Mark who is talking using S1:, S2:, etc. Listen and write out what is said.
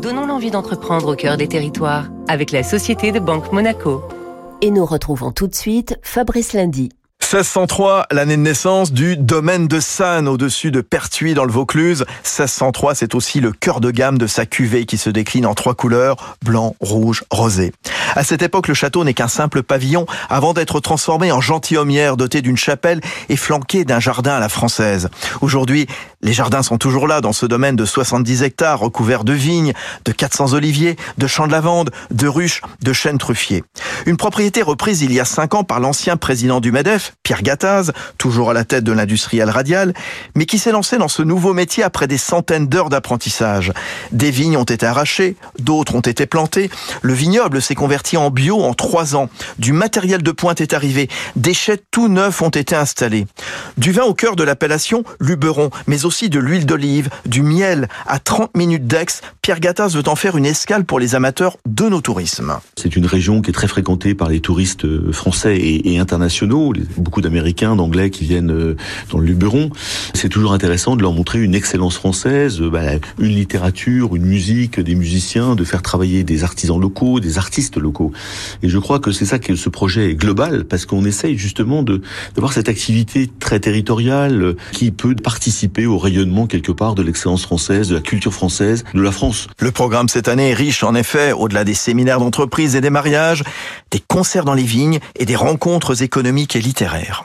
S1: Donnons l'envie d'entreprendre au cœur des territoires avec la Société de Banque Monaco.
S2: Et nous retrouvons tout de suite Fabrice Lundi.
S3: 1603, l'année de naissance du domaine de Sannes au-dessus de Pertuis dans le Vaucluse. 1603, c'est aussi le cœur de gamme de sa cuvée qui se décline en trois couleurs, blanc, rouge, rosé. À cette époque, le château n'est qu'un simple pavillon avant d'être transformé en gentilhommière doté d'une chapelle et flanqué d'un jardin à la française. Aujourd'hui, les jardins sont toujours là dans ce domaine de 70 hectares recouvert de vignes, de 400 oliviers, de champs de lavande, de ruches, de chênes truffiers. Une propriété reprise il y a cinq ans par l'ancien président du MEDEF, Pierre Gattaz, toujours à la tête de l'industriel radial, mais qui s'est lancé dans ce nouveau métier après des centaines d'heures d'apprentissage. Des vignes ont été arrachées, d'autres ont été plantées. Le vignoble s'est converti en bio en trois ans. Du matériel de pointe est arrivé. Des chais tout neufs ont été installés. Du vin au cœur de l'appellation, Luberon, mais aussi de l'huile d'olive, du miel à 30 minutes d'Aix. Pierre Gattaz veut en faire une escale pour les amateurs de nos tourismes.
S4: C'est une région qui est très fréquentée par les touristes français et, internationaux d'Américains, d'Anglais qui viennent euh, dans le Luberon. C'est toujours intéressant de leur montrer une excellence française, euh, bah, une littérature, une musique, des musiciens, de faire travailler des artisans locaux, des artistes locaux. Et je crois que c'est ça que ce projet est global, parce qu'on essaye justement de d'avoir cette activité très territoriale qui peut participer au rayonnement quelque part de l'excellence française, de la culture française, de la France.
S3: Le programme cette année est riche en effet, au-delà des séminaires d'entreprise et des mariages, des concerts dans les vignes et des rencontres économiques et littéraires.